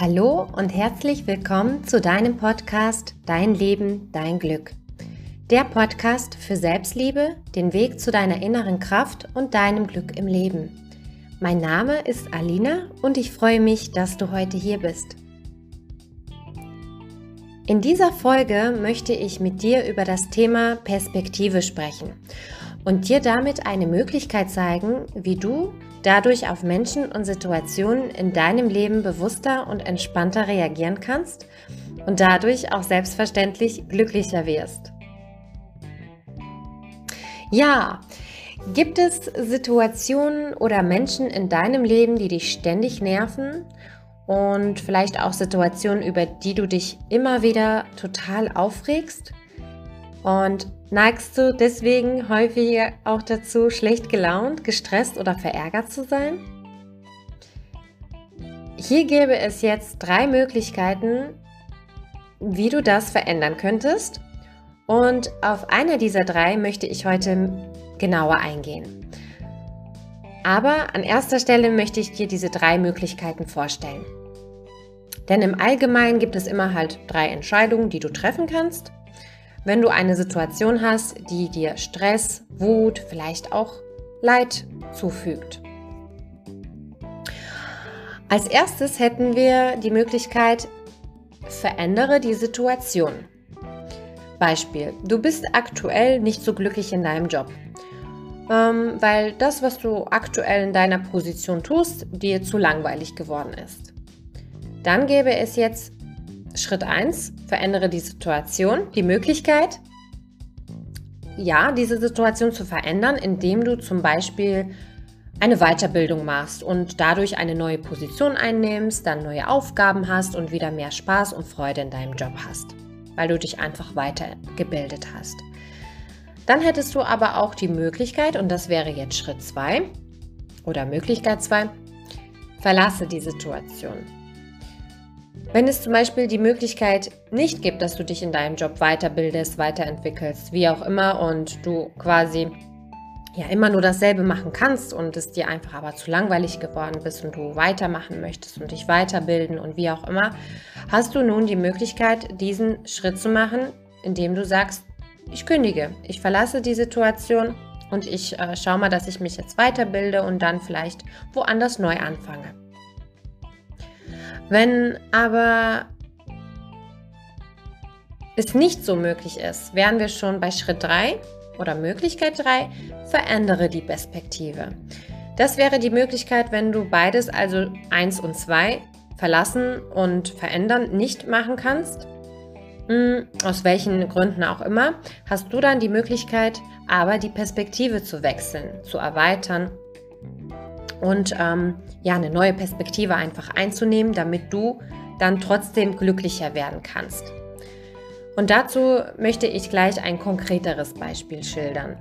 Hallo und herzlich willkommen zu deinem Podcast Dein Leben, dein Glück. Der Podcast für Selbstliebe, den Weg zu deiner inneren Kraft und deinem Glück im Leben. Mein Name ist Alina und ich freue mich, dass du heute hier bist. In dieser Folge möchte ich mit dir über das Thema Perspektive sprechen und dir damit eine Möglichkeit zeigen, wie du dadurch auf Menschen und Situationen in deinem Leben bewusster und entspannter reagieren kannst und dadurch auch selbstverständlich glücklicher wirst. Ja, gibt es Situationen oder Menschen in deinem Leben, die dich ständig nerven und vielleicht auch Situationen, über die du dich immer wieder total aufregst? Und neigst du deswegen häufig auch dazu, schlecht gelaunt, gestresst oder verärgert zu sein? Hier gäbe es jetzt drei Möglichkeiten, wie du das verändern könntest. Und auf einer dieser drei möchte ich heute genauer eingehen. Aber an erster Stelle möchte ich dir diese drei Möglichkeiten vorstellen. Denn im Allgemeinen gibt es immer halt drei Entscheidungen, die du treffen kannst wenn du eine Situation hast, die dir Stress, Wut, vielleicht auch Leid zufügt. Als erstes hätten wir die Möglichkeit, verändere die Situation. Beispiel, du bist aktuell nicht so glücklich in deinem Job, ähm, weil das, was du aktuell in deiner Position tust, dir zu langweilig geworden ist. Dann gäbe es jetzt Schritt 1, verändere die Situation, die Möglichkeit, ja, diese Situation zu verändern, indem du zum Beispiel eine Weiterbildung machst und dadurch eine neue Position einnimmst, dann neue Aufgaben hast und wieder mehr Spaß und Freude in deinem Job hast, weil du dich einfach weitergebildet hast. Dann hättest du aber auch die Möglichkeit, und das wäre jetzt Schritt 2 oder Möglichkeit 2, verlasse die Situation. Wenn es zum Beispiel die Möglichkeit nicht gibt, dass du dich in deinem Job weiterbildest, weiterentwickelst, wie auch immer, und du quasi ja immer nur dasselbe machen kannst und es dir einfach aber zu langweilig geworden bist und du weitermachen möchtest und dich weiterbilden und wie auch immer, hast du nun die Möglichkeit, diesen Schritt zu machen, indem du sagst, ich kündige, ich verlasse die Situation und ich äh, schaue mal, dass ich mich jetzt weiterbilde und dann vielleicht woanders neu anfange. Wenn aber es nicht so möglich ist, wären wir schon bei Schritt 3 oder Möglichkeit 3, verändere die Perspektive. Das wäre die Möglichkeit, wenn du beides, also 1 und 2, verlassen und verändern nicht machen kannst, hm, aus welchen Gründen auch immer, hast du dann die Möglichkeit, aber die Perspektive zu wechseln, zu erweitern und ähm, ja, eine neue Perspektive einfach einzunehmen, damit du dann trotzdem glücklicher werden kannst. Und dazu möchte ich gleich ein konkreteres Beispiel schildern.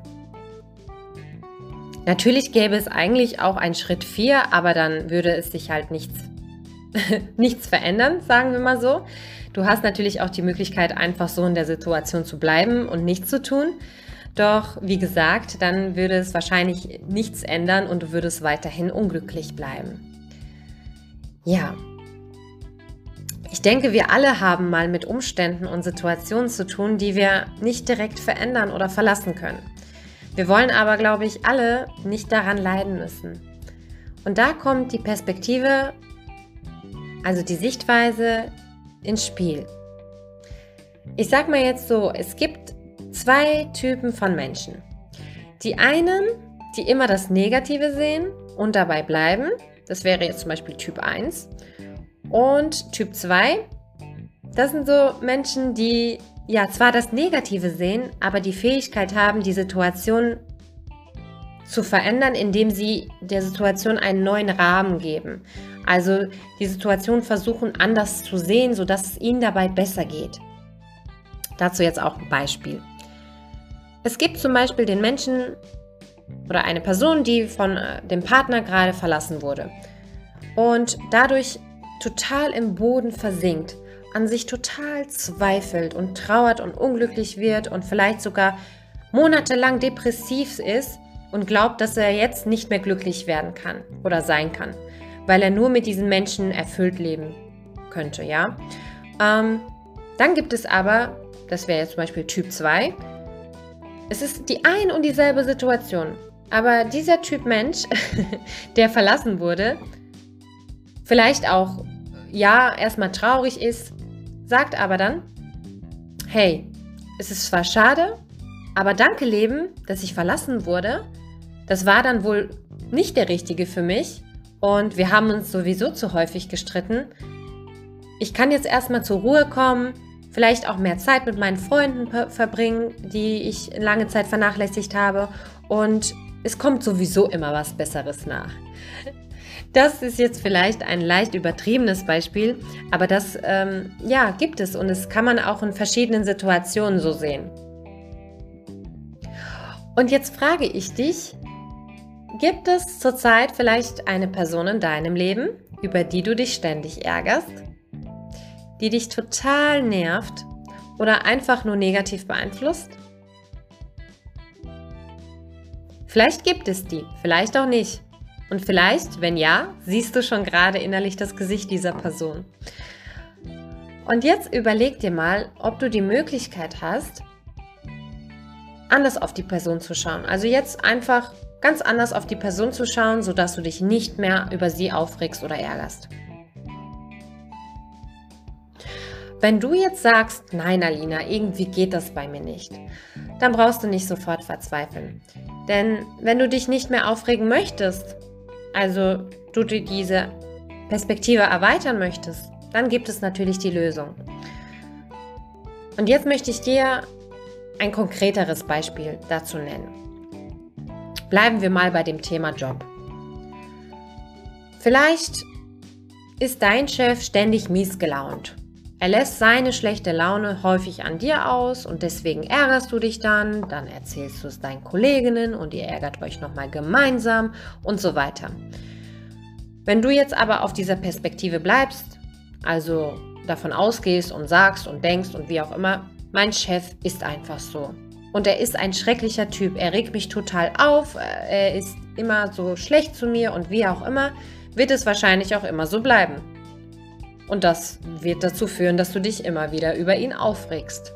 Natürlich gäbe es eigentlich auch einen Schritt 4, aber dann würde es sich halt nichts, nichts verändern, sagen wir mal so. Du hast natürlich auch die Möglichkeit, einfach so in der Situation zu bleiben und nichts zu tun. Doch wie gesagt, dann würde es wahrscheinlich nichts ändern und du würdest weiterhin unglücklich bleiben. Ja. Ich denke, wir alle haben mal mit Umständen und Situationen zu tun, die wir nicht direkt verändern oder verlassen können. Wir wollen aber, glaube ich, alle nicht daran leiden müssen. Und da kommt die Perspektive, also die Sichtweise ins Spiel. Ich sag mal jetzt so, es gibt zwei Typen von Menschen. Die einen, die immer das Negative sehen und dabei bleiben, das wäre jetzt zum Beispiel Typ 1. Und Typ 2, das sind so Menschen, die ja zwar das Negative sehen, aber die Fähigkeit haben, die Situation zu verändern, indem sie der Situation einen neuen Rahmen geben. Also die Situation versuchen anders zu sehen, sodass es ihnen dabei besser geht. Dazu jetzt auch ein Beispiel. Es gibt zum Beispiel den Menschen oder eine Person, die von äh, dem Partner gerade verlassen wurde und dadurch total im Boden versinkt, an sich total zweifelt und trauert und unglücklich wird und vielleicht sogar monatelang depressiv ist und glaubt, dass er jetzt nicht mehr glücklich werden kann oder sein kann, weil er nur mit diesen Menschen erfüllt leben könnte, ja. Ähm, dann gibt es aber, das wäre jetzt zum Beispiel Typ 2, es ist die ein und dieselbe Situation. Aber dieser Typ Mensch, der verlassen wurde, vielleicht auch, ja, erstmal traurig ist, sagt aber dann, hey, es ist zwar schade, aber danke Leben, dass ich verlassen wurde. Das war dann wohl nicht der richtige für mich und wir haben uns sowieso zu häufig gestritten. Ich kann jetzt erstmal zur Ruhe kommen, vielleicht auch mehr Zeit mit meinen Freunden verbringen, die ich lange Zeit vernachlässigt habe und es kommt sowieso immer was Besseres nach. Das ist jetzt vielleicht ein leicht übertriebenes Beispiel, aber das ähm, ja, gibt es und es kann man auch in verschiedenen Situationen so sehen. Und jetzt frage ich dich, gibt es zurzeit vielleicht eine Person in deinem Leben, über die du dich ständig ärgerst, die dich total nervt oder einfach nur negativ beeinflusst? Vielleicht gibt es die, vielleicht auch nicht. Und vielleicht, wenn ja, siehst du schon gerade innerlich das Gesicht dieser Person. Und jetzt überleg dir mal, ob du die Möglichkeit hast, anders auf die Person zu schauen. Also jetzt einfach ganz anders auf die Person zu schauen, sodass du dich nicht mehr über sie aufregst oder ärgerst. Wenn du jetzt sagst, nein, Alina, irgendwie geht das bei mir nicht, dann brauchst du nicht sofort verzweifeln. Denn wenn du dich nicht mehr aufregen möchtest, also du diese Perspektive erweitern möchtest, dann gibt es natürlich die Lösung. Und jetzt möchte ich dir ein konkreteres Beispiel dazu nennen. Bleiben wir mal bei dem Thema Job. Vielleicht ist dein Chef ständig mies gelaunt. Er lässt seine schlechte Laune häufig an dir aus und deswegen ärgerst du dich dann, dann erzählst du es deinen Kolleginnen und ihr ärgert euch nochmal gemeinsam und so weiter. Wenn du jetzt aber auf dieser Perspektive bleibst, also davon ausgehst und sagst und denkst und wie auch immer, mein Chef ist einfach so. Und er ist ein schrecklicher Typ. Er regt mich total auf. Er ist immer so schlecht zu mir und wie auch immer, wird es wahrscheinlich auch immer so bleiben. Und das wird dazu führen, dass du dich immer wieder über ihn aufregst.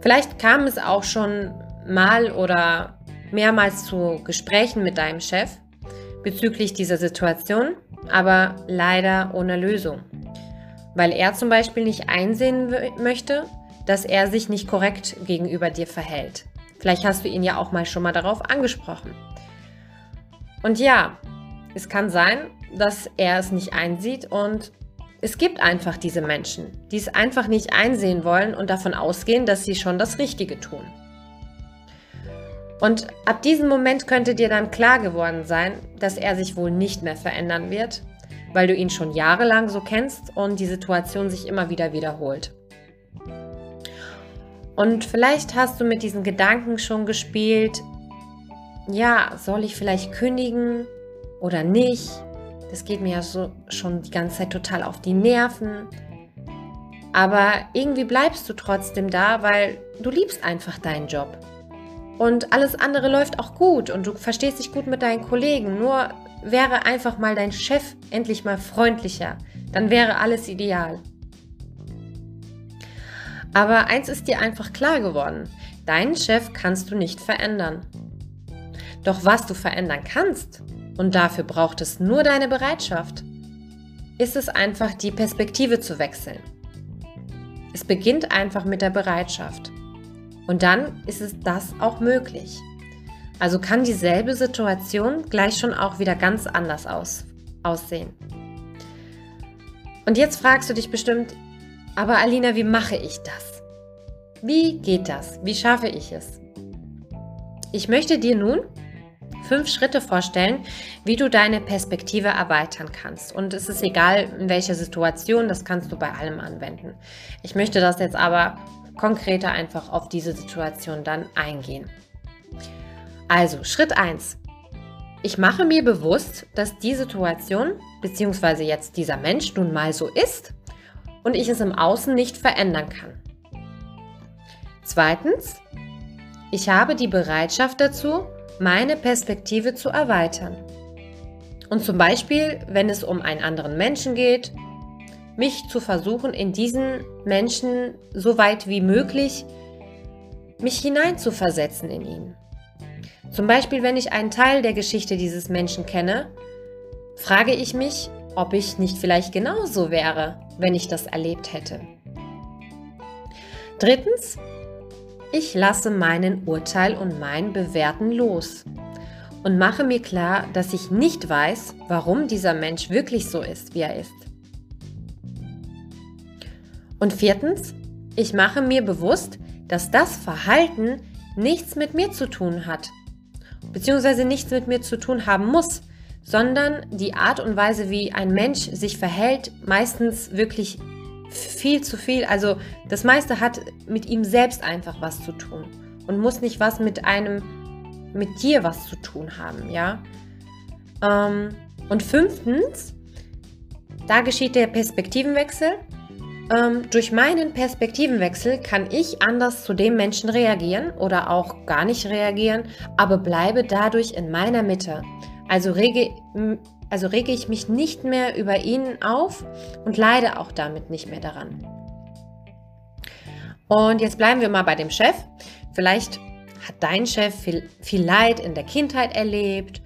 Vielleicht kam es auch schon mal oder mehrmals zu Gesprächen mit deinem Chef bezüglich dieser Situation, aber leider ohne Lösung. Weil er zum Beispiel nicht einsehen möchte, dass er sich nicht korrekt gegenüber dir verhält. Vielleicht hast du ihn ja auch mal schon mal darauf angesprochen. Und ja, es kann sein, dass er es nicht einsieht und es gibt einfach diese Menschen, die es einfach nicht einsehen wollen und davon ausgehen, dass sie schon das Richtige tun. Und ab diesem Moment könnte dir dann klar geworden sein, dass er sich wohl nicht mehr verändern wird, weil du ihn schon jahrelang so kennst und die Situation sich immer wieder wiederholt. Und vielleicht hast du mit diesen Gedanken schon gespielt, ja, soll ich vielleicht kündigen oder nicht? Das geht mir ja so schon die ganze Zeit total auf die Nerven. Aber irgendwie bleibst du trotzdem da, weil du liebst einfach deinen Job. Und alles andere läuft auch gut und du verstehst dich gut mit deinen Kollegen. Nur wäre einfach mal dein Chef endlich mal freundlicher. Dann wäre alles ideal. Aber eins ist dir einfach klar geworden. Deinen Chef kannst du nicht verändern. Doch was du verändern kannst, und dafür braucht es nur deine Bereitschaft, ist es einfach die Perspektive zu wechseln. Es beginnt einfach mit der Bereitschaft. Und dann ist es das auch möglich. Also kann dieselbe Situation gleich schon auch wieder ganz anders aus, aussehen. Und jetzt fragst du dich bestimmt, aber Alina, wie mache ich das? Wie geht das? Wie schaffe ich es? Ich möchte dir nun fünf Schritte vorstellen, wie du deine Perspektive erweitern kannst. Und es ist egal, in welcher Situation, das kannst du bei allem anwenden. Ich möchte das jetzt aber konkreter einfach auf diese Situation dann eingehen. Also, Schritt 1. Ich mache mir bewusst, dass die Situation bzw. jetzt dieser Mensch nun mal so ist und ich es im Außen nicht verändern kann. Zweitens, ich habe die Bereitschaft dazu, meine Perspektive zu erweitern. Und zum Beispiel, wenn es um einen anderen Menschen geht, mich zu versuchen, in diesen Menschen so weit wie möglich mich hineinzuversetzen in ihn. Zum Beispiel, wenn ich einen Teil der Geschichte dieses Menschen kenne, frage ich mich, ob ich nicht vielleicht genauso wäre, wenn ich das erlebt hätte. Drittens, ich lasse meinen Urteil und mein Bewerten los und mache mir klar, dass ich nicht weiß, warum dieser Mensch wirklich so ist, wie er ist. Und viertens, ich mache mir bewusst, dass das Verhalten nichts mit mir zu tun hat, beziehungsweise nichts mit mir zu tun haben muss, sondern die Art und Weise, wie ein Mensch sich verhält, meistens wirklich viel zu viel. Also das meiste hat mit ihm selbst einfach was zu tun und muss nicht was mit einem, mit dir was zu tun haben, ja. Ähm, und fünftens, da geschieht der Perspektivenwechsel. Ähm, durch meinen Perspektivenwechsel kann ich anders zu dem Menschen reagieren oder auch gar nicht reagieren, aber bleibe dadurch in meiner Mitte. Also rege, also rege ich mich nicht mehr über ihn auf und leide auch damit nicht mehr daran. Und jetzt bleiben wir mal bei dem Chef. Vielleicht hat dein Chef viel, viel Leid in der Kindheit erlebt,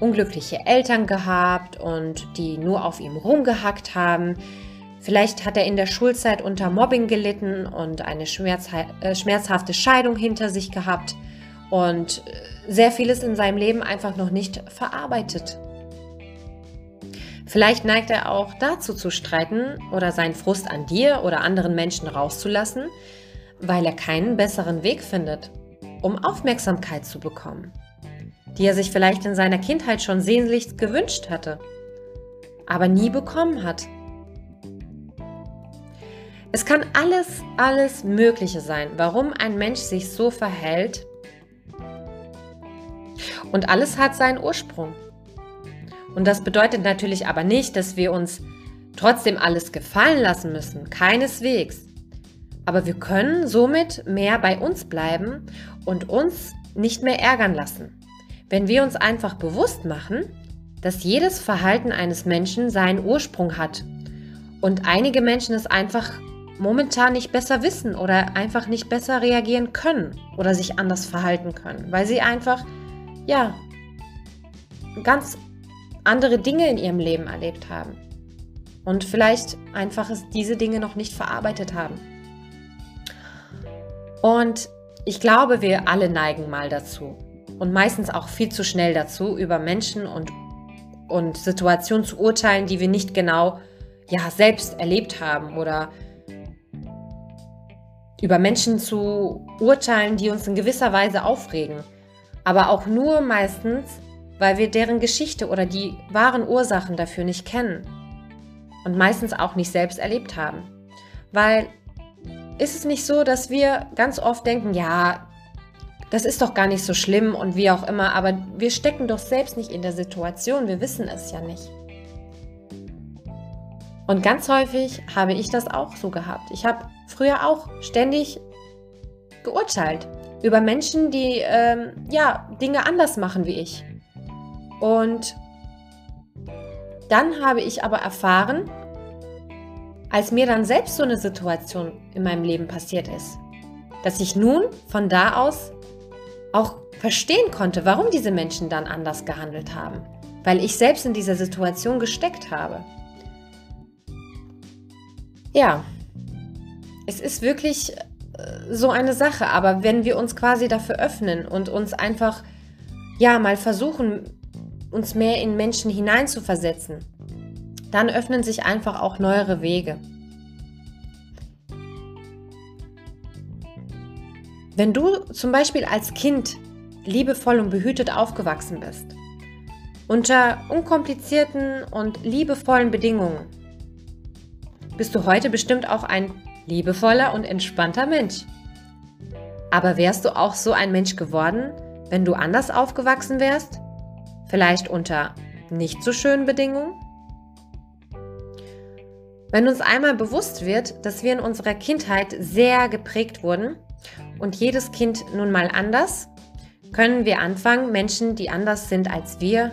unglückliche Eltern gehabt und die nur auf ihm rumgehackt haben. Vielleicht hat er in der Schulzeit unter Mobbing gelitten und eine äh, schmerzhafte Scheidung hinter sich gehabt und äh, sehr vieles in seinem Leben einfach noch nicht verarbeitet. Vielleicht neigt er auch dazu zu streiten oder seinen Frust an dir oder anderen Menschen rauszulassen, weil er keinen besseren Weg findet, um Aufmerksamkeit zu bekommen, die er sich vielleicht in seiner Kindheit schon sehnlichst gewünscht hatte, aber nie bekommen hat. Es kann alles, alles Mögliche sein, warum ein Mensch sich so verhält. Und alles hat seinen Ursprung. Und das bedeutet natürlich aber nicht, dass wir uns trotzdem alles gefallen lassen müssen. Keineswegs. Aber wir können somit mehr bei uns bleiben und uns nicht mehr ärgern lassen. Wenn wir uns einfach bewusst machen, dass jedes Verhalten eines Menschen seinen Ursprung hat und einige Menschen es einfach momentan nicht besser wissen oder einfach nicht besser reagieren können oder sich anders verhalten können, weil sie einfach, ja, ganz andere Dinge in ihrem Leben erlebt haben und vielleicht einfach diese Dinge noch nicht verarbeitet haben. Und ich glaube, wir alle neigen mal dazu und meistens auch viel zu schnell dazu, über Menschen und, und Situationen zu urteilen, die wir nicht genau ja, selbst erlebt haben oder über Menschen zu urteilen, die uns in gewisser Weise aufregen, aber auch nur meistens, weil wir deren Geschichte oder die wahren Ursachen dafür nicht kennen und meistens auch nicht selbst erlebt haben. Weil ist es nicht so, dass wir ganz oft denken, ja, das ist doch gar nicht so schlimm und wie auch immer, aber wir stecken doch selbst nicht in der Situation, wir wissen es ja nicht. Und ganz häufig habe ich das auch so gehabt. Ich habe früher auch ständig geurteilt über Menschen, die ähm, ja Dinge anders machen wie ich. Und dann habe ich aber erfahren, als mir dann selbst so eine Situation in meinem Leben passiert ist, dass ich nun von da aus auch verstehen konnte, warum diese Menschen dann anders gehandelt haben, weil ich selbst in dieser Situation gesteckt habe. Ja, es ist wirklich äh, so eine Sache, aber wenn wir uns quasi dafür öffnen und uns einfach, ja, mal versuchen, uns mehr in Menschen hineinzuversetzen, dann öffnen sich einfach auch neuere Wege. Wenn du zum Beispiel als Kind liebevoll und behütet aufgewachsen bist, unter unkomplizierten und liebevollen Bedingungen, bist du heute bestimmt auch ein liebevoller und entspannter Mensch. Aber wärst du auch so ein Mensch geworden, wenn du anders aufgewachsen wärst? Vielleicht unter nicht so schönen Bedingungen? Wenn uns einmal bewusst wird, dass wir in unserer Kindheit sehr geprägt wurden und jedes Kind nun mal anders, können wir anfangen, Menschen, die anders sind als wir,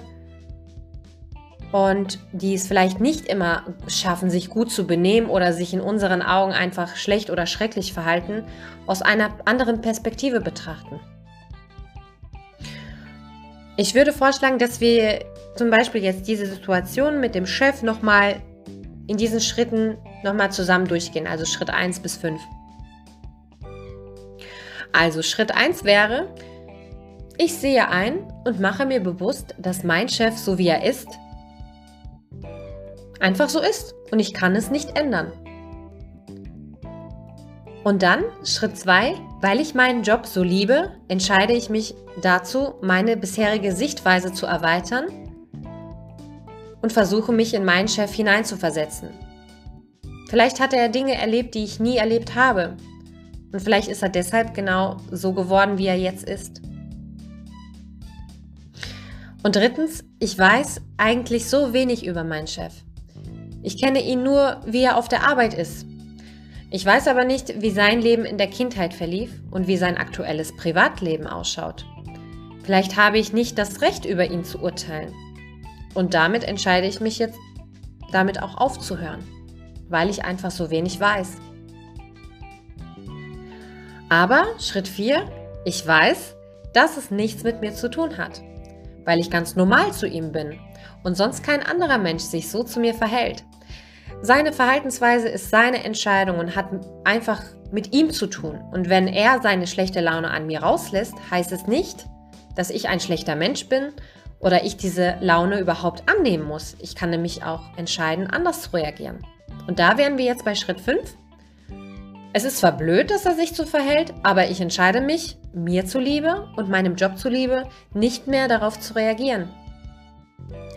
und die es vielleicht nicht immer schaffen, sich gut zu benehmen oder sich in unseren Augen einfach schlecht oder schrecklich verhalten, aus einer anderen Perspektive betrachten. Ich würde vorschlagen, dass wir zum Beispiel jetzt diese Situation mit dem Chef nochmal in diesen Schritten nochmal zusammen durchgehen, also Schritt 1 bis 5. Also Schritt 1 wäre, ich sehe ein und mache mir bewusst, dass mein Chef, so wie er ist, einfach so ist und ich kann es nicht ändern. Und dann Schritt 2, weil ich meinen Job so liebe, entscheide ich mich dazu, meine bisherige Sichtweise zu erweitern und versuche mich in meinen Chef hineinzuversetzen. Vielleicht hat er Dinge erlebt, die ich nie erlebt habe. Und vielleicht ist er deshalb genau so geworden, wie er jetzt ist. Und drittens, ich weiß eigentlich so wenig über meinen Chef. Ich kenne ihn nur, wie er auf der Arbeit ist. Ich weiß aber nicht, wie sein Leben in der Kindheit verlief und wie sein aktuelles Privatleben ausschaut. Vielleicht habe ich nicht das Recht, über ihn zu urteilen. Und damit entscheide ich mich jetzt, damit auch aufzuhören, weil ich einfach so wenig weiß. Aber Schritt 4, ich weiß, dass es nichts mit mir zu tun hat weil ich ganz normal zu ihm bin und sonst kein anderer Mensch sich so zu mir verhält. Seine Verhaltensweise ist seine Entscheidung und hat einfach mit ihm zu tun. Und wenn er seine schlechte Laune an mir rauslässt, heißt es nicht, dass ich ein schlechter Mensch bin oder ich diese Laune überhaupt annehmen muss. Ich kann nämlich auch entscheiden, anders zu reagieren. Und da wären wir jetzt bei Schritt 5. Es ist zwar blöd, dass er sich so verhält, aber ich entscheide mich, mir zuliebe und meinem Job zuliebe, nicht mehr darauf zu reagieren.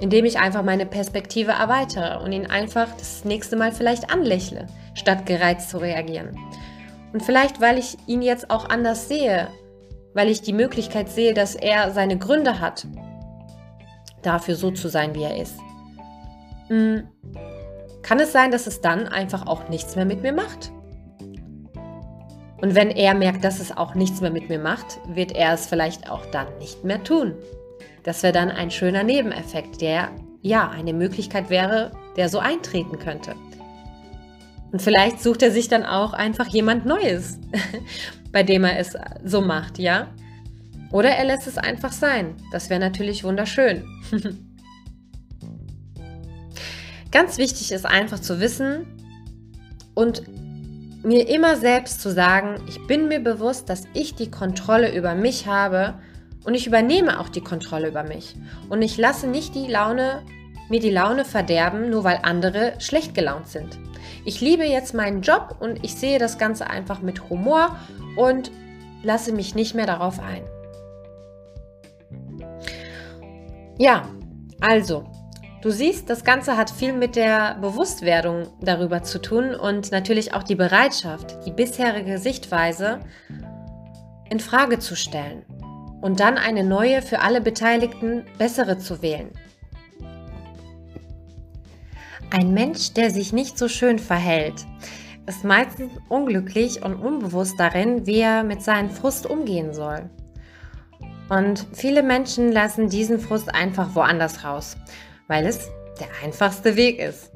Indem ich einfach meine Perspektive erweitere und ihn einfach das nächste Mal vielleicht anlächle, statt gereizt zu reagieren. Und vielleicht, weil ich ihn jetzt auch anders sehe, weil ich die Möglichkeit sehe, dass er seine Gründe hat, dafür so zu sein, wie er ist. Hm, kann es sein, dass es dann einfach auch nichts mehr mit mir macht? Und wenn er merkt, dass es auch nichts mehr mit mir macht, wird er es vielleicht auch dann nicht mehr tun. Das wäre dann ein schöner Nebeneffekt, der ja eine Möglichkeit wäre, der so eintreten könnte. Und vielleicht sucht er sich dann auch einfach jemand Neues, bei dem er es so macht, ja? Oder er lässt es einfach sein. Das wäre natürlich wunderschön. Ganz wichtig ist einfach zu wissen und mir immer selbst zu sagen, ich bin mir bewusst, dass ich die Kontrolle über mich habe und ich übernehme auch die Kontrolle über mich. Und ich lasse nicht die Laune, mir die Laune verderben, nur weil andere schlecht gelaunt sind. Ich liebe jetzt meinen Job und ich sehe das Ganze einfach mit Humor und lasse mich nicht mehr darauf ein. Ja, also, Du siehst, das Ganze hat viel mit der Bewusstwerdung darüber zu tun und natürlich auch die Bereitschaft, die bisherige Sichtweise in Frage zu stellen und dann eine neue für alle Beteiligten bessere zu wählen. Ein Mensch, der sich nicht so schön verhält, ist meistens unglücklich und unbewusst darin, wie er mit seinem Frust umgehen soll. Und viele Menschen lassen diesen Frust einfach woanders raus weil es der einfachste Weg ist.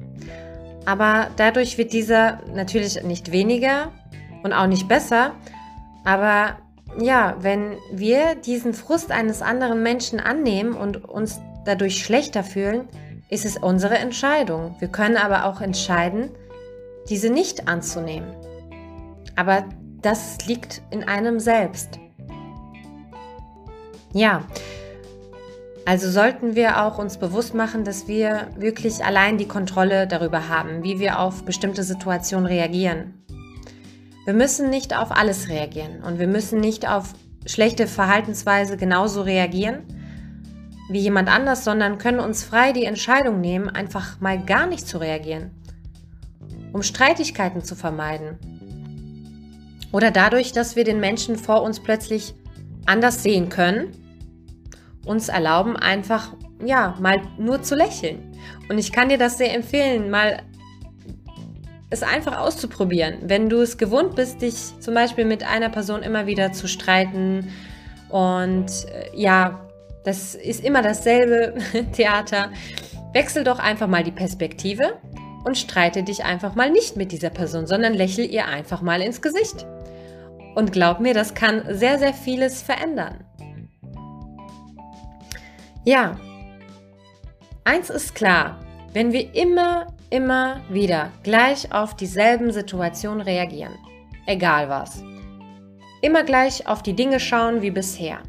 Aber dadurch wird dieser natürlich nicht weniger und auch nicht besser. Aber ja, wenn wir diesen Frust eines anderen Menschen annehmen und uns dadurch schlechter fühlen, ist es unsere Entscheidung. Wir können aber auch entscheiden, diese nicht anzunehmen. Aber das liegt in einem selbst. Ja, also sollten wir auch uns bewusst machen, dass wir wirklich allein die Kontrolle darüber haben, wie wir auf bestimmte Situationen reagieren. Wir müssen nicht auf alles reagieren und wir müssen nicht auf schlechte Verhaltensweise genauso reagieren wie jemand anders, sondern können uns frei die Entscheidung nehmen, einfach mal gar nicht zu reagieren, um Streitigkeiten zu vermeiden. Oder dadurch, dass wir den Menschen vor uns plötzlich anders sehen können uns erlauben, einfach, ja, mal nur zu lächeln. Und ich kann dir das sehr empfehlen, mal es einfach auszuprobieren. Wenn du es gewohnt bist, dich zum Beispiel mit einer Person immer wieder zu streiten und äh, ja, das ist immer dasselbe Theater, wechsel doch einfach mal die Perspektive und streite dich einfach mal nicht mit dieser Person, sondern lächel ihr einfach mal ins Gesicht. Und glaub mir, das kann sehr, sehr vieles verändern. Ja, eins ist klar, wenn wir immer, immer wieder gleich auf dieselben Situationen reagieren, egal was, immer gleich auf die Dinge schauen wie bisher,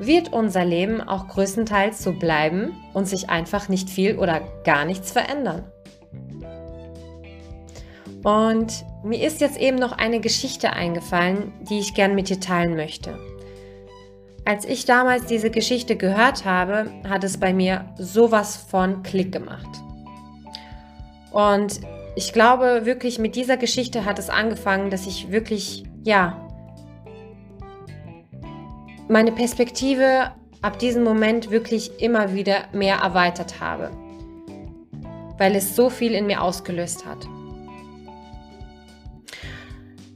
wird unser Leben auch größtenteils so bleiben und sich einfach nicht viel oder gar nichts verändern. Und mir ist jetzt eben noch eine Geschichte eingefallen, die ich gern mit dir teilen möchte. Als ich damals diese Geschichte gehört habe, hat es bei mir sowas von Klick gemacht. Und ich glaube wirklich, mit dieser Geschichte hat es angefangen, dass ich wirklich, ja, meine Perspektive ab diesem Moment wirklich immer wieder mehr erweitert habe, weil es so viel in mir ausgelöst hat.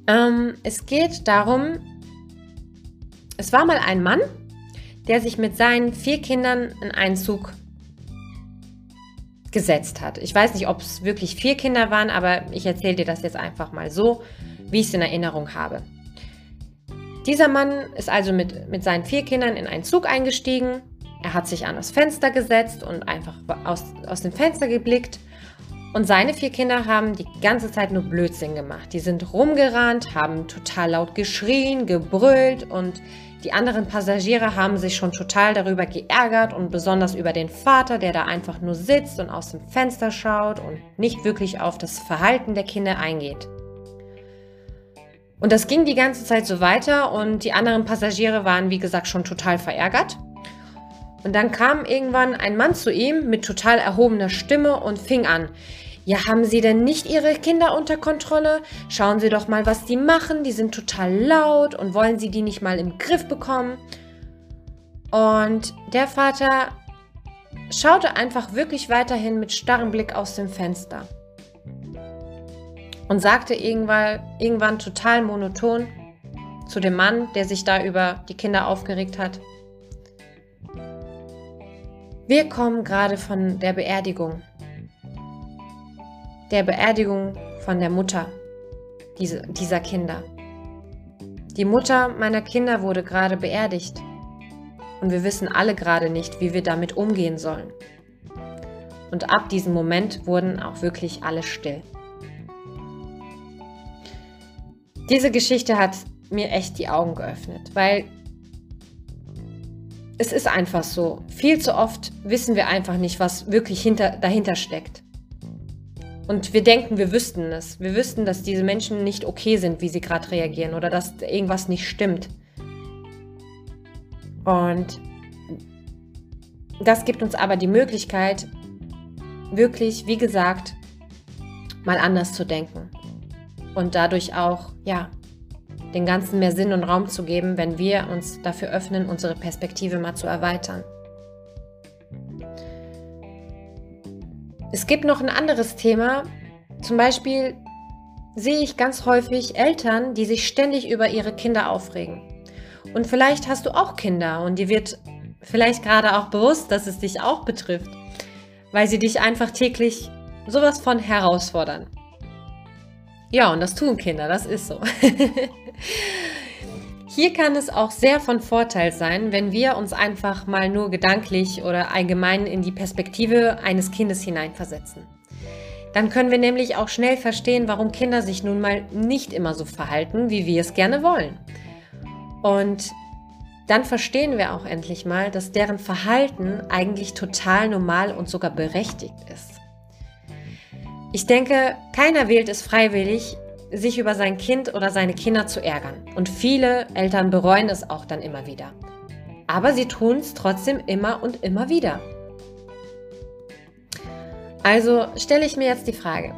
Ähm, es geht darum, es war mal ein Mann, der sich mit seinen vier Kindern in einen Zug gesetzt hat. Ich weiß nicht, ob es wirklich vier Kinder waren, aber ich erzähle dir das jetzt einfach mal so, wie ich es in Erinnerung habe. Dieser Mann ist also mit, mit seinen vier Kindern in einen Zug eingestiegen. Er hat sich an das Fenster gesetzt und einfach aus, aus dem Fenster geblickt und seine vier Kinder haben die ganze Zeit nur Blödsinn gemacht. Die sind rumgerannt, haben total laut geschrien, gebrüllt und die anderen Passagiere haben sich schon total darüber geärgert und besonders über den Vater, der da einfach nur sitzt und aus dem Fenster schaut und nicht wirklich auf das Verhalten der Kinder eingeht. Und das ging die ganze Zeit so weiter und die anderen Passagiere waren, wie gesagt, schon total verärgert. Und dann kam irgendwann ein Mann zu ihm mit total erhobener Stimme und fing an. Ja, haben Sie denn nicht Ihre Kinder unter Kontrolle? Schauen Sie doch mal, was die machen. Die sind total laut und wollen Sie die nicht mal im Griff bekommen? Und der Vater schaute einfach wirklich weiterhin mit starrem Blick aus dem Fenster und sagte irgendwann, irgendwann total monoton zu dem Mann, der sich da über die Kinder aufgeregt hat. Wir kommen gerade von der Beerdigung. Der Beerdigung von der Mutter diese, dieser Kinder. Die Mutter meiner Kinder wurde gerade beerdigt. Und wir wissen alle gerade nicht, wie wir damit umgehen sollen. Und ab diesem Moment wurden auch wirklich alle still. Diese Geschichte hat mir echt die Augen geöffnet, weil es ist einfach so. Viel zu oft wissen wir einfach nicht, was wirklich hinter, dahinter steckt. Und wir denken, wir wüssten es. Wir wüssten, dass diese Menschen nicht okay sind, wie sie gerade reagieren oder dass irgendwas nicht stimmt. Und das gibt uns aber die Möglichkeit, wirklich, wie gesagt, mal anders zu denken. Und dadurch auch, ja, den Ganzen mehr Sinn und Raum zu geben, wenn wir uns dafür öffnen, unsere Perspektive mal zu erweitern. Es gibt noch ein anderes Thema. Zum Beispiel sehe ich ganz häufig Eltern, die sich ständig über ihre Kinder aufregen. Und vielleicht hast du auch Kinder und dir wird vielleicht gerade auch bewusst, dass es dich auch betrifft, weil sie dich einfach täglich sowas von herausfordern. Ja, und das tun Kinder, das ist so. Hier kann es auch sehr von Vorteil sein, wenn wir uns einfach mal nur gedanklich oder allgemein in die Perspektive eines Kindes hineinversetzen. Dann können wir nämlich auch schnell verstehen, warum Kinder sich nun mal nicht immer so verhalten, wie wir es gerne wollen. Und dann verstehen wir auch endlich mal, dass deren Verhalten eigentlich total normal und sogar berechtigt ist. Ich denke, keiner wählt es freiwillig, sich über sein Kind oder seine Kinder zu ärgern. Und viele Eltern bereuen es auch dann immer wieder. Aber sie tun es trotzdem immer und immer wieder. Also stelle ich mir jetzt die Frage,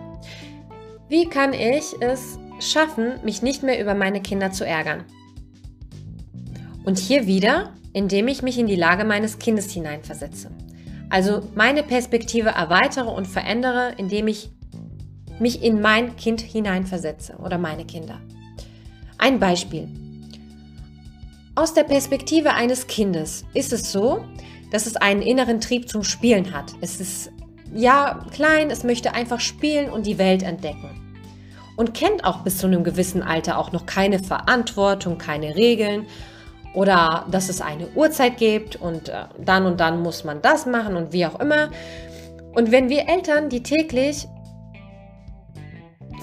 wie kann ich es schaffen, mich nicht mehr über meine Kinder zu ärgern? Und hier wieder, indem ich mich in die Lage meines Kindes hineinversetze. Also meine Perspektive erweitere und verändere, indem ich mich in mein Kind hineinversetze oder meine Kinder. Ein Beispiel. Aus der Perspektive eines Kindes ist es so, dass es einen inneren Trieb zum Spielen hat. Es ist ja klein, es möchte einfach spielen und die Welt entdecken. Und kennt auch bis zu einem gewissen Alter auch noch keine Verantwortung, keine Regeln oder dass es eine Uhrzeit gibt und äh, dann und dann muss man das machen und wie auch immer. Und wenn wir Eltern, die täglich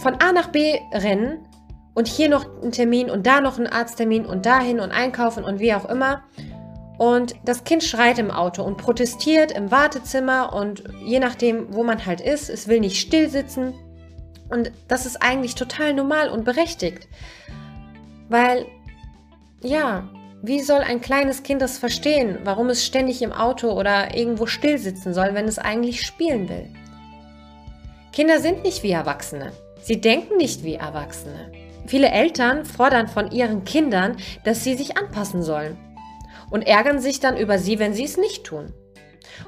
von A nach B rennen und hier noch einen Termin und da noch einen Arzttermin und dahin und einkaufen und wie auch immer, und das Kind schreit im Auto und protestiert im Wartezimmer und je nachdem, wo man halt ist, es will nicht still sitzen. Und das ist eigentlich total normal und berechtigt. Weil, ja, wie soll ein kleines Kind das verstehen, warum es ständig im Auto oder irgendwo still sitzen soll, wenn es eigentlich spielen will? Kinder sind nicht wie Erwachsene. Sie denken nicht wie Erwachsene. Viele Eltern fordern von ihren Kindern, dass sie sich anpassen sollen und ärgern sich dann über sie, wenn sie es nicht tun.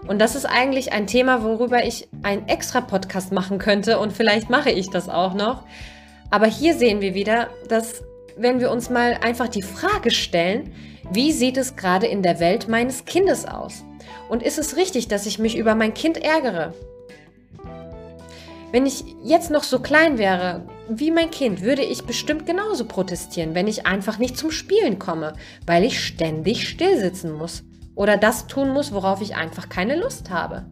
Und das ist eigentlich ein Thema, worüber ich einen extra Podcast machen könnte und vielleicht mache ich das auch noch. Aber hier sehen wir wieder, dass wenn wir uns mal einfach die Frage stellen, wie sieht es gerade in der Welt meines Kindes aus? Und ist es richtig, dass ich mich über mein Kind ärgere? Wenn ich jetzt noch so klein wäre wie mein Kind, würde ich bestimmt genauso protestieren, wenn ich einfach nicht zum Spielen komme, weil ich ständig stillsitzen muss oder das tun muss, worauf ich einfach keine Lust habe.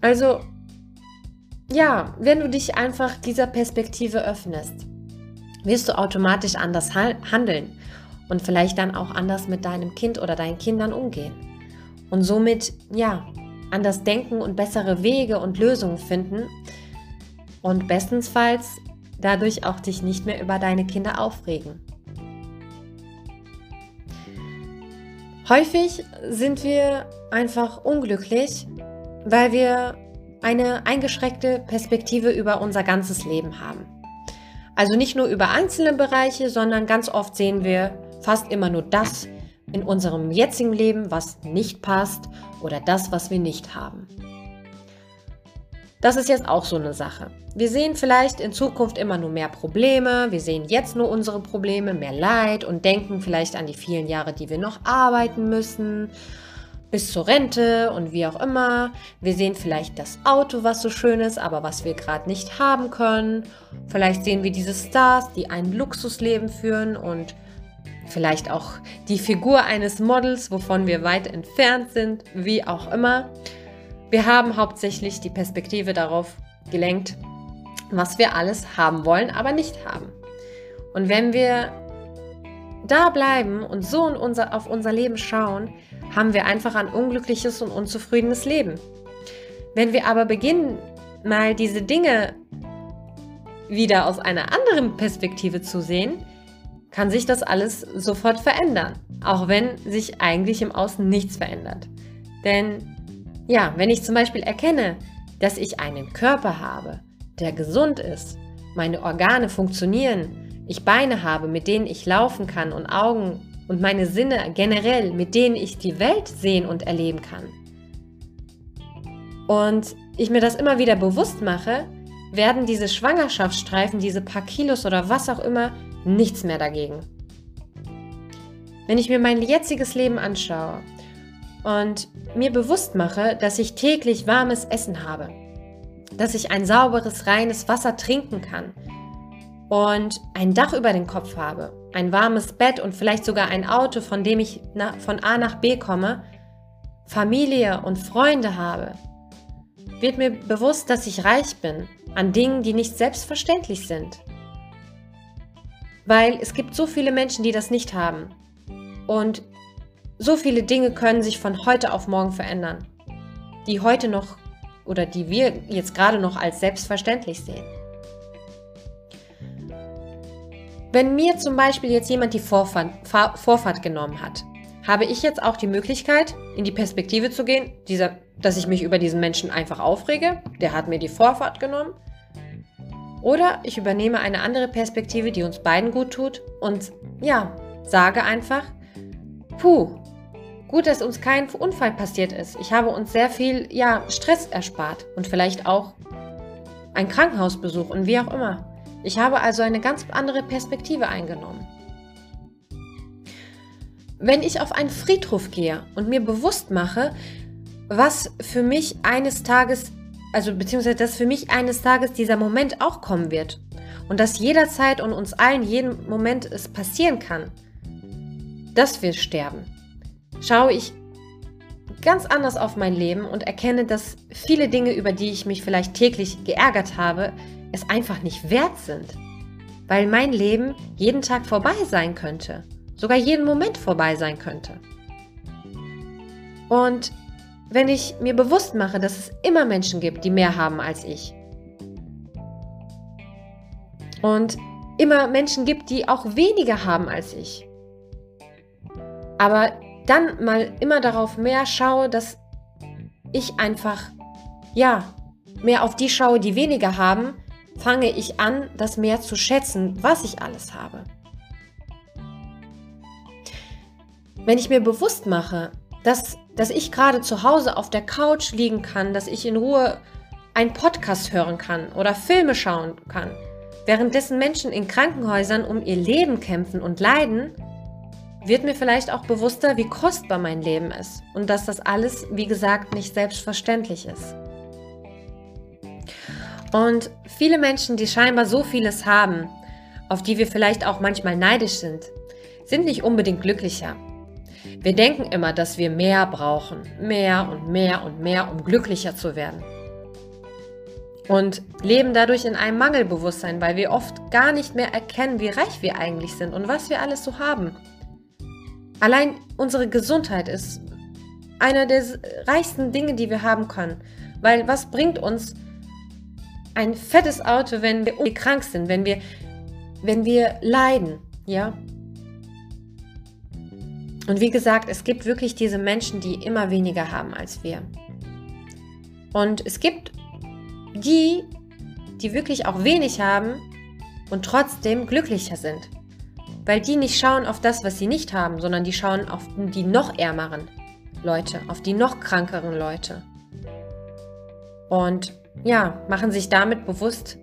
Also, ja, wenn du dich einfach dieser Perspektive öffnest, wirst du automatisch anders handeln und vielleicht dann auch anders mit deinem Kind oder deinen Kindern umgehen. Und somit, ja, anders denken und bessere Wege und Lösungen finden und bestensfalls dadurch auch dich nicht mehr über deine Kinder aufregen. Häufig sind wir einfach unglücklich, weil wir eine eingeschränkte Perspektive über unser ganzes Leben haben. Also nicht nur über einzelne Bereiche, sondern ganz oft sehen wir fast immer nur das in unserem jetzigen Leben, was nicht passt oder das, was wir nicht haben. Das ist jetzt auch so eine Sache. Wir sehen vielleicht in Zukunft immer nur mehr Probleme, wir sehen jetzt nur unsere Probleme, mehr Leid und denken vielleicht an die vielen Jahre, die wir noch arbeiten müssen, bis zur Rente und wie auch immer. Wir sehen vielleicht das Auto, was so schön ist, aber was wir gerade nicht haben können. Vielleicht sehen wir diese Stars, die ein Luxusleben führen und vielleicht auch die Figur eines Models, wovon wir weit entfernt sind, wie auch immer. Wir haben hauptsächlich die Perspektive darauf gelenkt, was wir alles haben wollen, aber nicht haben. Und wenn wir da bleiben und so unser, auf unser Leben schauen, haben wir einfach ein unglückliches und unzufriedenes Leben. Wenn wir aber beginnen, mal diese Dinge wieder aus einer anderen Perspektive zu sehen, kann sich das alles sofort verändern, auch wenn sich eigentlich im Außen nichts verändert. Denn ja, wenn ich zum Beispiel erkenne, dass ich einen Körper habe, der gesund ist, meine Organe funktionieren, ich Beine habe, mit denen ich laufen kann und Augen und meine Sinne generell, mit denen ich die Welt sehen und erleben kann. Und ich mir das immer wieder bewusst mache, werden diese Schwangerschaftsstreifen, diese paar Kilos oder was auch immer, nichts mehr dagegen. Wenn ich mir mein jetziges Leben anschaue und mir bewusst mache, dass ich täglich warmes Essen habe, dass ich ein sauberes, reines Wasser trinken kann und ein Dach über den Kopf habe, ein warmes Bett und vielleicht sogar ein Auto, von dem ich von A nach B komme, Familie und Freunde habe, wird mir bewusst, dass ich reich bin an Dingen, die nicht selbstverständlich sind. Weil es gibt so viele Menschen, die das nicht haben. Und so viele Dinge können sich von heute auf morgen verändern, die heute noch oder die wir jetzt gerade noch als selbstverständlich sehen. Wenn mir zum Beispiel jetzt jemand die Vorfahrt, Vorfahrt genommen hat, habe ich jetzt auch die Möglichkeit, in die Perspektive zu gehen, dieser, dass ich mich über diesen Menschen einfach aufrege, der hat mir die Vorfahrt genommen. Oder ich übernehme eine andere Perspektive, die uns beiden gut tut und ja, sage einfach, puh, Gut, dass uns kein Unfall passiert ist. Ich habe uns sehr viel ja, Stress erspart und vielleicht auch ein Krankenhausbesuch und wie auch immer. Ich habe also eine ganz andere Perspektive eingenommen. wenn ich auf einen Friedhof gehe und mir bewusst mache, was für mich eines Tages, also beziehungsweise dass für mich eines Tages dieser Moment auch kommen wird und dass jederzeit und uns allen jeden Moment es passieren kann, dass wir sterben, schaue ich ganz anders auf mein Leben und erkenne, dass viele Dinge, über die ich mich vielleicht täglich geärgert habe, es einfach nicht wert sind. Weil mein Leben jeden Tag vorbei sein könnte, sogar jeden Moment vorbei sein könnte. Und wenn ich mir bewusst mache, dass es immer Menschen gibt, die mehr haben als ich. Und immer Menschen gibt, die auch weniger haben als ich. Aber dann mal immer darauf mehr schaue, dass ich einfach, ja, mehr auf die schaue, die weniger haben, fange ich an, das mehr zu schätzen, was ich alles habe. Wenn ich mir bewusst mache, dass, dass ich gerade zu Hause auf der Couch liegen kann, dass ich in Ruhe einen Podcast hören kann oder Filme schauen kann, währenddessen Menschen in Krankenhäusern um ihr Leben kämpfen und leiden, wird mir vielleicht auch bewusster, wie kostbar mein Leben ist und dass das alles, wie gesagt, nicht selbstverständlich ist. Und viele Menschen, die scheinbar so vieles haben, auf die wir vielleicht auch manchmal neidisch sind, sind nicht unbedingt glücklicher. Wir denken immer, dass wir mehr brauchen, mehr und mehr und mehr, um glücklicher zu werden. Und leben dadurch in einem Mangelbewusstsein, weil wir oft gar nicht mehr erkennen, wie reich wir eigentlich sind und was wir alles so haben. Allein unsere Gesundheit ist einer der reichsten Dinge, die wir haben können. Weil was bringt uns ein fettes Auto, wenn wir krank sind, wenn wir, wenn wir leiden, ja? Und wie gesagt, es gibt wirklich diese Menschen, die immer weniger haben als wir. Und es gibt die, die wirklich auch wenig haben und trotzdem glücklicher sind. Weil die nicht schauen auf das, was sie nicht haben, sondern die schauen auf die noch ärmeren Leute, auf die noch krankeren Leute. Und ja, machen sich damit bewusst,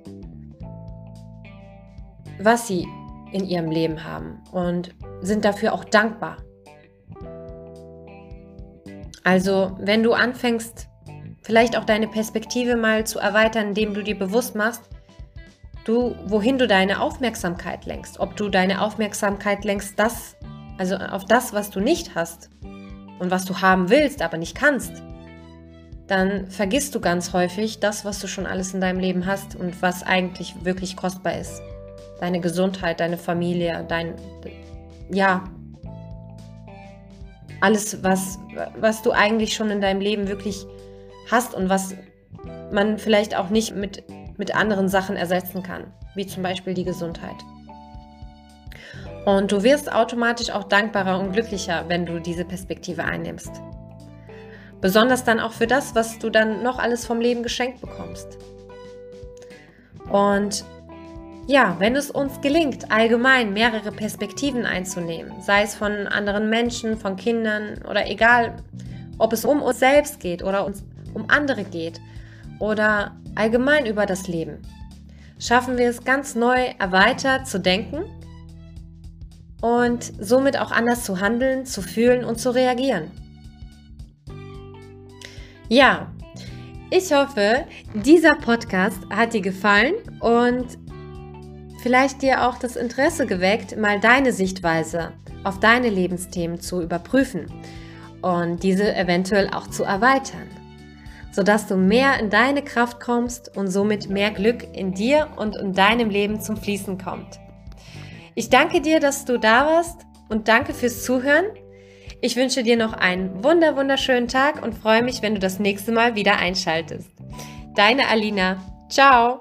was sie in ihrem Leben haben und sind dafür auch dankbar. Also, wenn du anfängst, vielleicht auch deine Perspektive mal zu erweitern, indem du dir bewusst machst, du, wohin du deine Aufmerksamkeit lenkst. Ob du deine Aufmerksamkeit lenkst, das, also auf das, was du nicht hast und was du haben willst, aber nicht kannst, dann vergisst du ganz häufig das, was du schon alles in deinem Leben hast und was eigentlich wirklich kostbar ist. Deine Gesundheit, deine Familie, dein, ja, alles, was, was du eigentlich schon in deinem Leben wirklich hast und was man vielleicht auch nicht mit mit anderen Sachen ersetzen kann, wie zum Beispiel die Gesundheit. Und du wirst automatisch auch dankbarer und glücklicher, wenn du diese Perspektive einnimmst. Besonders dann auch für das, was du dann noch alles vom Leben geschenkt bekommst. Und ja, wenn es uns gelingt, allgemein mehrere Perspektiven einzunehmen, sei es von anderen Menschen, von Kindern oder egal, ob es um uns selbst geht oder uns um andere geht oder allgemein über das Leben, schaffen wir es ganz neu erweitert zu denken und somit auch anders zu handeln, zu fühlen und zu reagieren. Ja, ich hoffe, dieser Podcast hat dir gefallen und vielleicht dir auch das Interesse geweckt, mal deine Sichtweise auf deine Lebensthemen zu überprüfen und diese eventuell auch zu erweitern sodass du mehr in deine Kraft kommst und somit mehr Glück in dir und in deinem Leben zum Fließen kommt. Ich danke dir, dass du da warst und danke fürs Zuhören. Ich wünsche dir noch einen wunder wunderschönen Tag und freue mich, wenn du das nächste Mal wieder einschaltest. Deine Alina. Ciao.